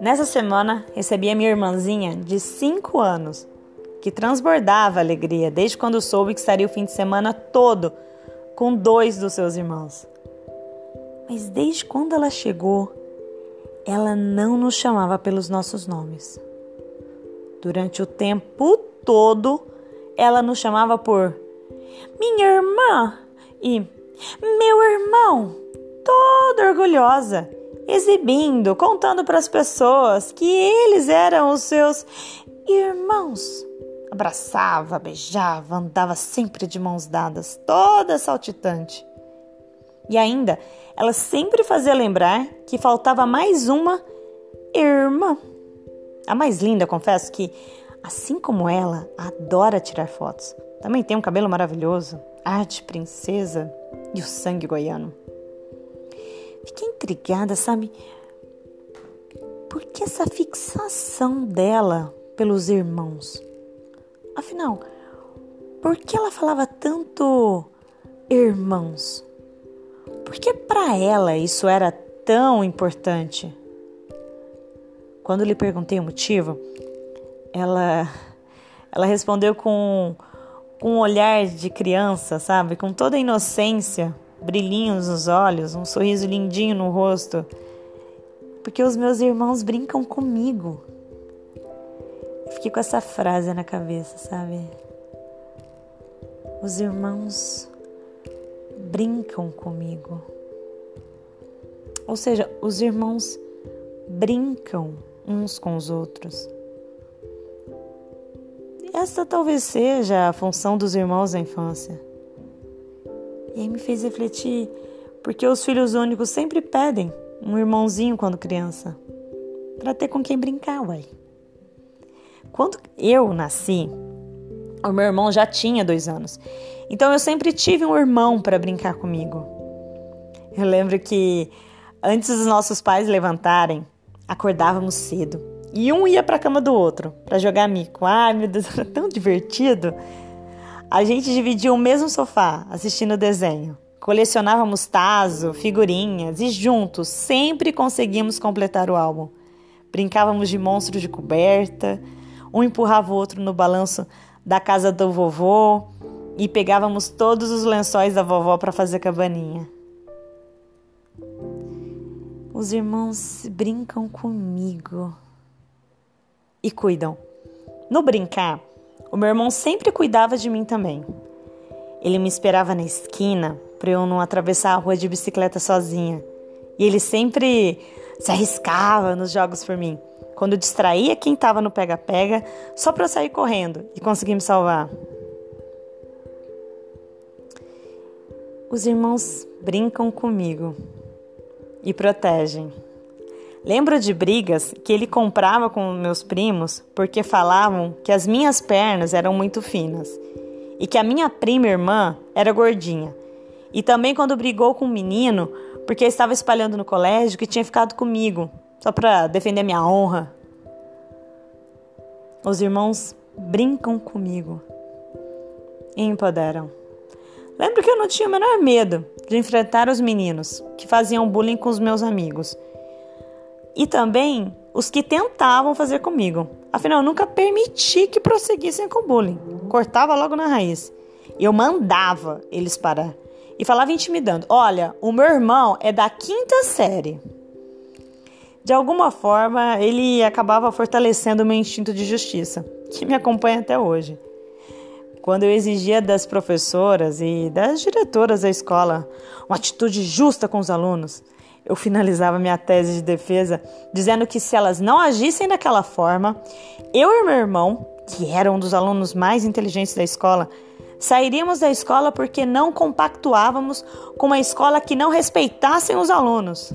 Nessa semana, recebi a minha irmãzinha de 5 anos, que transbordava alegria desde quando soube que estaria o fim de semana todo com dois dos seus irmãos. Mas desde quando ela chegou, ela não nos chamava pelos nossos nomes. Durante o tempo todo, ela nos chamava por minha irmã e meu irmão, toda orgulhosa exibindo, contando para as pessoas que eles eram os seus irmãos. Abraçava, beijava, andava sempre de mãos dadas, toda saltitante. E ainda, ela sempre fazia lembrar que faltava mais uma irmã. A mais linda, confesso que, assim como ela, adora tirar fotos. Também tem um cabelo maravilhoso, arte princesa e o sangue goiano. Fiquei intrigada, sabe? Por que essa fixação dela pelos irmãos? Afinal, por que ela falava tanto irmãos? Por que para ela isso era tão importante? Quando lhe perguntei o motivo, ela ela respondeu com, com um olhar de criança, sabe? Com toda a inocência brilhinhos nos olhos, um sorriso lindinho no rosto, porque os meus irmãos brincam comigo. Eu fiquei com essa frase na cabeça, sabe? Os irmãos brincam comigo. Ou seja, os irmãos brincam uns com os outros. Essa talvez seja a função dos irmãos da infância e aí me fez refletir, porque os filhos únicos sempre pedem um irmãozinho quando criança, para ter com quem brincar, uai. Quando eu nasci, o meu irmão já tinha dois anos, então eu sempre tive um irmão para brincar comigo. Eu lembro que antes dos nossos pais levantarem, acordávamos cedo e um ia para a cama do outro para jogar mico. Ai, meu Deus, era tão divertido. A gente dividia o mesmo sofá assistindo desenho. Colecionávamos tazo, figurinhas e juntos sempre conseguimos completar o álbum. Brincávamos de monstro de coberta, um empurrava o outro no balanço da casa do vovô e pegávamos todos os lençóis da vovó para fazer cabaninha. Os irmãos brincam comigo e cuidam. No brincar, o meu irmão sempre cuidava de mim também. Ele me esperava na esquina para eu não atravessar a rua de bicicleta sozinha. E ele sempre se arriscava nos jogos por mim. Quando distraía quem estava no pega-pega, só para eu sair correndo e conseguir me salvar. Os irmãos brincam comigo e protegem. Lembro de brigas que ele comprava com meus primos porque falavam que as minhas pernas eram muito finas e que a minha prima irmã era gordinha. E também quando brigou com um menino porque estava espalhando no colégio que tinha ficado comigo, só para defender minha honra. Os irmãos brincam comigo e empoderam. Lembro que eu não tinha o menor medo de enfrentar os meninos que faziam bullying com os meus amigos e também os que tentavam fazer comigo. Afinal, eu nunca permiti que prosseguissem com o bullying. Cortava logo na raiz. Eu mandava eles parar. E falava intimidando: Olha, o meu irmão é da quinta série. De alguma forma, ele acabava fortalecendo o meu instinto de justiça, que me acompanha até hoje. Quando eu exigia das professoras e das diretoras da escola uma atitude justa com os alunos, eu finalizava minha tese de defesa dizendo que se elas não agissem daquela forma, eu e meu irmão, que era um dos alunos mais inteligentes da escola, sairíamos da escola porque não compactuávamos com uma escola que não respeitassem os alunos.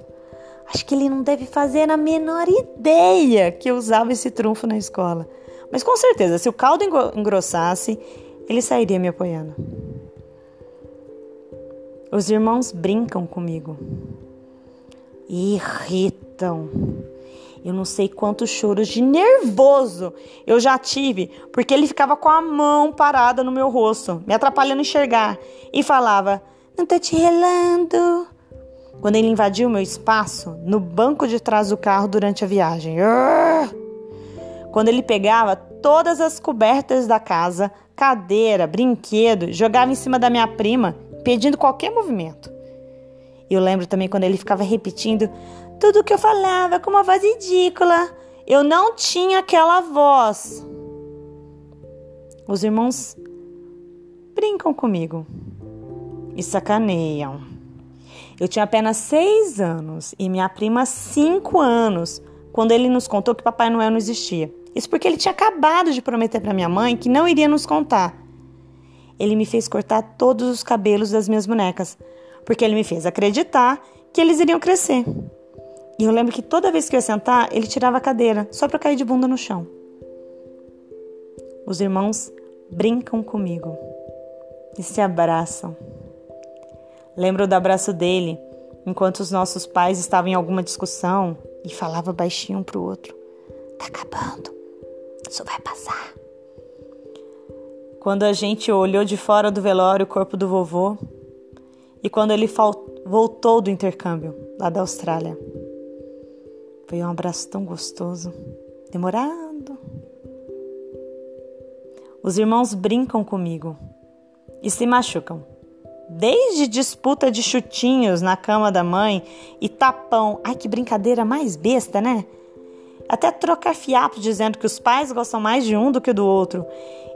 Acho que ele não deve fazer a menor ideia que eu usava esse trunfo na escola. Mas com certeza, se o caldo engrossasse, ele sairia me apoiando. Os irmãos brincam comigo irritam. Eu não sei quantos choros de nervoso eu já tive, porque ele ficava com a mão parada no meu rosto, me atrapalhando enxergar, e falava: Não tô te relando. quando ele invadiu meu espaço no banco de trás do carro durante a viagem. Quando ele pegava todas as cobertas da casa, cadeira, brinquedo, jogava em cima da minha prima, pedindo qualquer movimento. Eu lembro também quando ele ficava repetindo tudo que eu falava com uma voz ridícula. Eu não tinha aquela voz. Os irmãos brincam comigo e sacaneiam. Eu tinha apenas seis anos e minha prima cinco anos quando ele nos contou que Papai Noel não existia. Isso porque ele tinha acabado de prometer para minha mãe que não iria nos contar. Ele me fez cortar todos os cabelos das minhas bonecas, porque ele me fez acreditar que eles iriam crescer. E eu lembro que toda vez que eu ia sentar, ele tirava a cadeira, só para cair de bunda no chão. Os irmãos brincam comigo e se abraçam. Lembro do abraço dele enquanto os nossos pais estavam em alguma discussão e falava baixinho um pro outro: Tá acabando, isso vai passar. Quando a gente olhou de fora do velório o corpo do vovô e quando ele voltou do intercâmbio lá da Austrália. Foi um abraço tão gostoso, demorado. Os irmãos brincam comigo e se machucam. Desde disputa de chutinhos na cama da mãe e tapão. Ai, que brincadeira mais besta, né? Até trocar fiapo dizendo que os pais gostam mais de um do que do outro.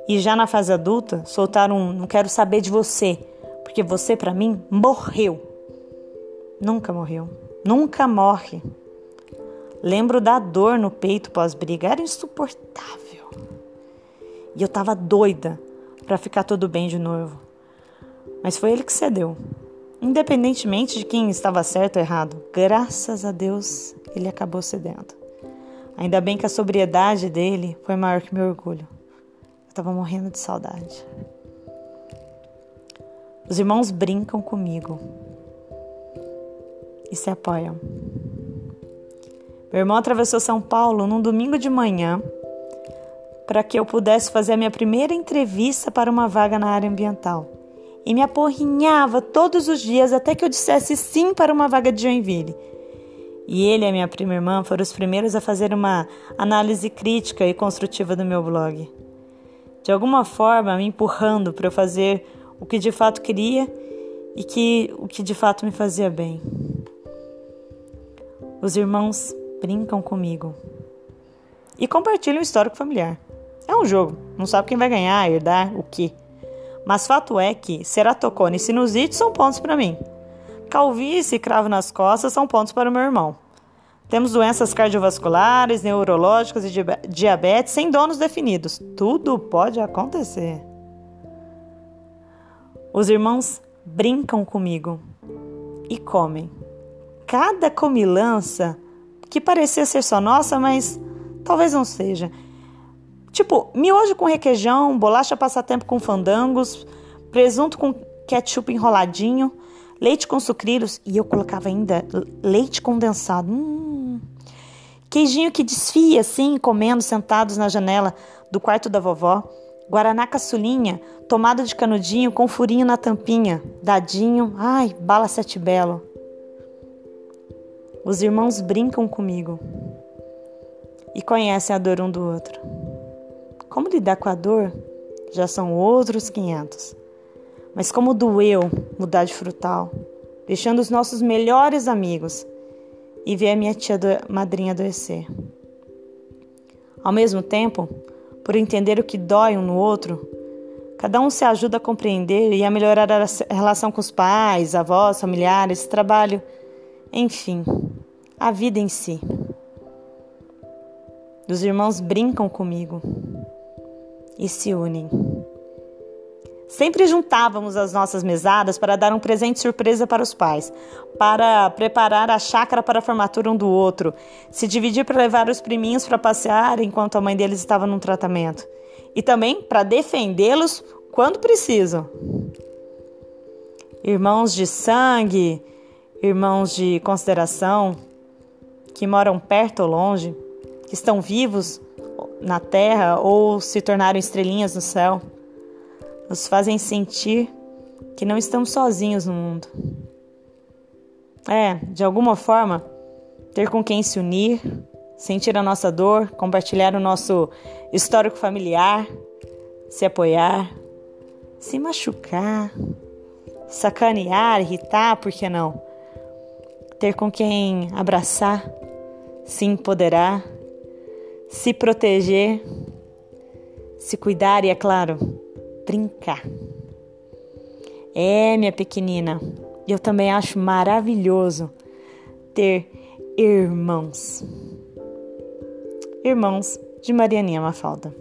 E já na fase adulta, soltaram um não quero saber de você, porque você para mim morreu. Nunca morreu. Nunca morre. Lembro da dor no peito pós-briga, era insuportável. E eu tava doida para ficar tudo bem de novo. Mas foi ele que cedeu. Independentemente de quem estava certo ou errado, graças a Deus ele acabou cedendo. Ainda bem que a sobriedade dele foi maior que meu orgulho. Eu estava morrendo de saudade. Os irmãos brincam comigo e se apoiam. Meu irmão atravessou São Paulo num domingo de manhã para que eu pudesse fazer a minha primeira entrevista para uma vaga na área ambiental. E me aporrinhava todos os dias até que eu dissesse sim para uma vaga de Joinville. E ele e a minha prima irmã foram os primeiros a fazer uma análise crítica e construtiva do meu blog. De alguma forma, me empurrando para eu fazer o que de fato queria e que o que de fato me fazia bem. Os irmãos brincam comigo e compartilham o histórico familiar. É um jogo, não sabe quem vai ganhar, herdar, o quê. Mas fato é que ceratocone e sinusite são pontos para mim. Calvície e cravo nas costas são pontos para o meu irmão. Temos doenças cardiovasculares, neurológicas e diabetes sem donos definidos. Tudo pode acontecer. Os irmãos brincam comigo e comem. Cada comilança que parecia ser só nossa, mas talvez não seja. Tipo, miojo com requeijão, bolacha passatempo com fandangos, presunto com ketchup enroladinho, leite com sucrilhos e eu colocava ainda leite condensado. Hum. Queijinho que desfia assim, comendo sentados na janela do quarto da vovó. Guaraná caçulinha, tomada de canudinho com furinho na tampinha, dadinho, ai, bala sete belo. Os irmãos brincam comigo e conhecem a dor um do outro. Como lidar com a dor já são outros 500. Mas como doeu mudar de frutal, deixando os nossos melhores amigos e ver a minha tia madrinha adoecer. Ao mesmo tempo, por entender o que dói um no outro, cada um se ajuda a compreender e a melhorar a relação com os pais, avós, familiares, trabalho, enfim, a vida em si. Os irmãos brincam comigo e se unem. Sempre juntávamos as nossas mesadas para dar um presente surpresa para os pais, para preparar a chácara para a formatura um do outro, se dividir para levar os priminhos para passear enquanto a mãe deles estava num tratamento, e também para defendê-los quando preciso. Irmãos de sangue, irmãos de consideração, que moram perto ou longe, que estão vivos na terra ou se tornaram estrelinhas no céu, nos fazem sentir que não estamos sozinhos no mundo. É, de alguma forma, ter com quem se unir, sentir a nossa dor, compartilhar o nosso histórico familiar, se apoiar, se machucar, sacanear, irritar, por que não? Ter com quem abraçar, se empoderar, se proteger, se cuidar e, é claro, É, minha pequenina, eu também acho maravilhoso ter irmãos. Irmãos de Marianinha Mafalda.